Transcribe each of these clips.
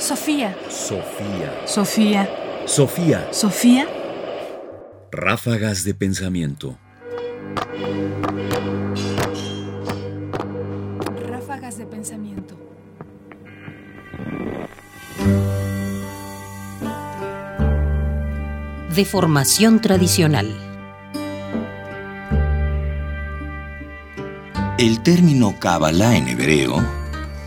Sofía. Sofía. Sofía. Sofía. Sofía. Ráfagas de pensamiento. Ráfagas de pensamiento. Deformación tradicional. El término Kabbalah en hebreo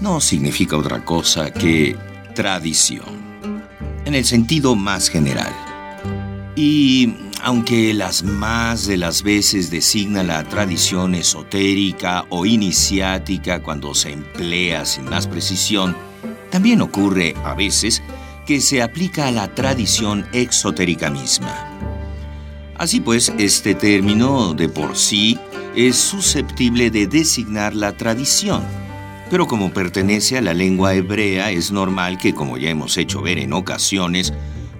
no significa otra cosa que tradición, en el sentido más general. Y aunque las más de las veces designa la tradición esotérica o iniciática cuando se emplea sin más precisión, también ocurre a veces que se aplica a la tradición exotérica misma. Así pues, este término de por sí es susceptible de designar la tradición, pero como pertenece a la lengua hebrea es normal que, como ya hemos hecho ver en ocasiones,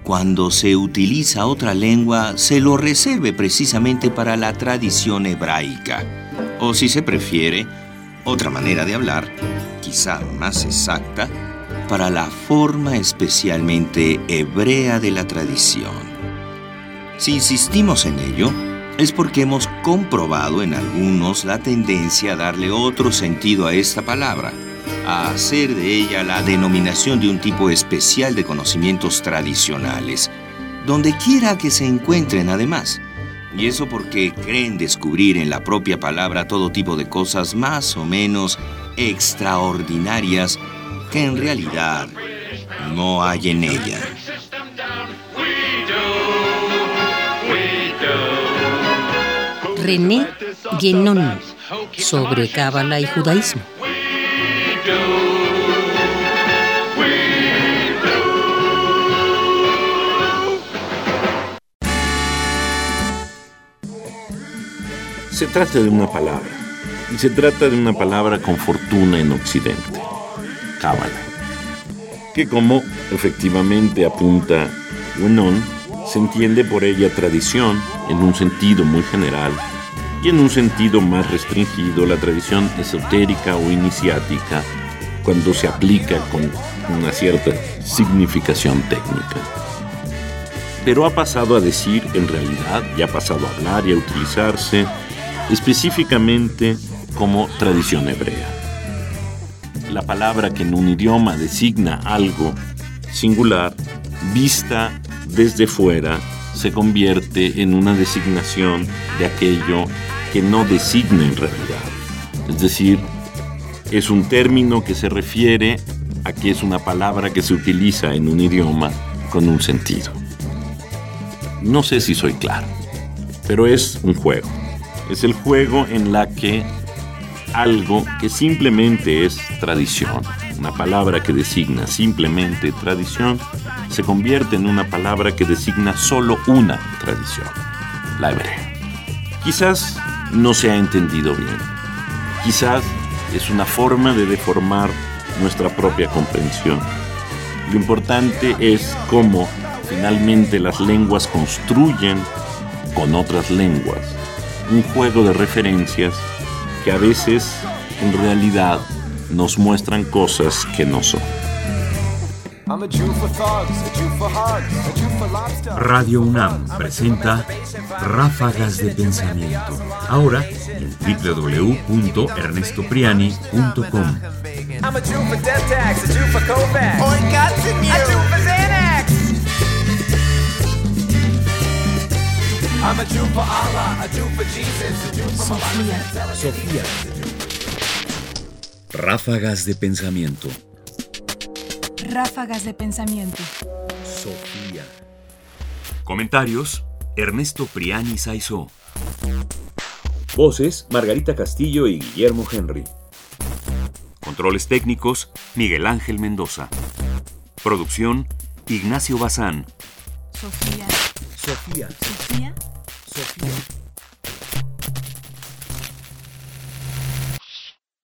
cuando se utiliza otra lengua se lo reserve precisamente para la tradición hebraica, o si se prefiere, otra manera de hablar, quizá más exacta, para la forma especialmente hebrea de la tradición. Si insistimos en ello, es porque hemos comprobado en algunos la tendencia a darle otro sentido a esta palabra, a hacer de ella la denominación de un tipo especial de conocimientos tradicionales, donde quiera que se encuentren además. Y eso porque creen descubrir en la propia palabra todo tipo de cosas más o menos extraordinarias que en realidad no hay en ella. René Guénon sobre Cábala y judaísmo. Se trata de una palabra, y se trata de una palabra con fortuna en Occidente, Cábala, que como efectivamente apunta Guénon, se entiende por ella tradición en un sentido muy general y en un sentido más restringido la tradición esotérica o iniciática cuando se aplica con una cierta significación técnica. Pero ha pasado a decir en realidad, y ha pasado a hablar y a utilizarse específicamente como tradición hebrea. La palabra que en un idioma designa algo singular, vista desde fuera, se convierte en una designación de aquello que no designa en realidad. Es decir, es un término que se refiere a que es una palabra que se utiliza en un idioma con un sentido. No sé si soy claro, pero es un juego. Es el juego en la que algo que simplemente es tradición, una palabra que designa simplemente tradición, se convierte en una palabra que designa solo una tradición, la hebrea. Quizás no se ha entendido bien. Quizás es una forma de deformar nuestra propia comprensión. Lo importante es cómo finalmente las lenguas construyen con otras lenguas un juego de referencias que a veces en realidad nos muestran cosas que no son. Radio UNAM presenta Ráfagas de Pensamiento. Ahora en www.ernestopriani.com. Sofía. Sofía. Ráfagas de Pensamiento. Ráfagas de pensamiento. Sofía. Comentarios: Ernesto Priani Saizó. Voces: Margarita Castillo y Guillermo Henry. Controles técnicos: Miguel Ángel Mendoza. Producción: Ignacio Bazán. Sofía. Sofía. Sofía. Sofía.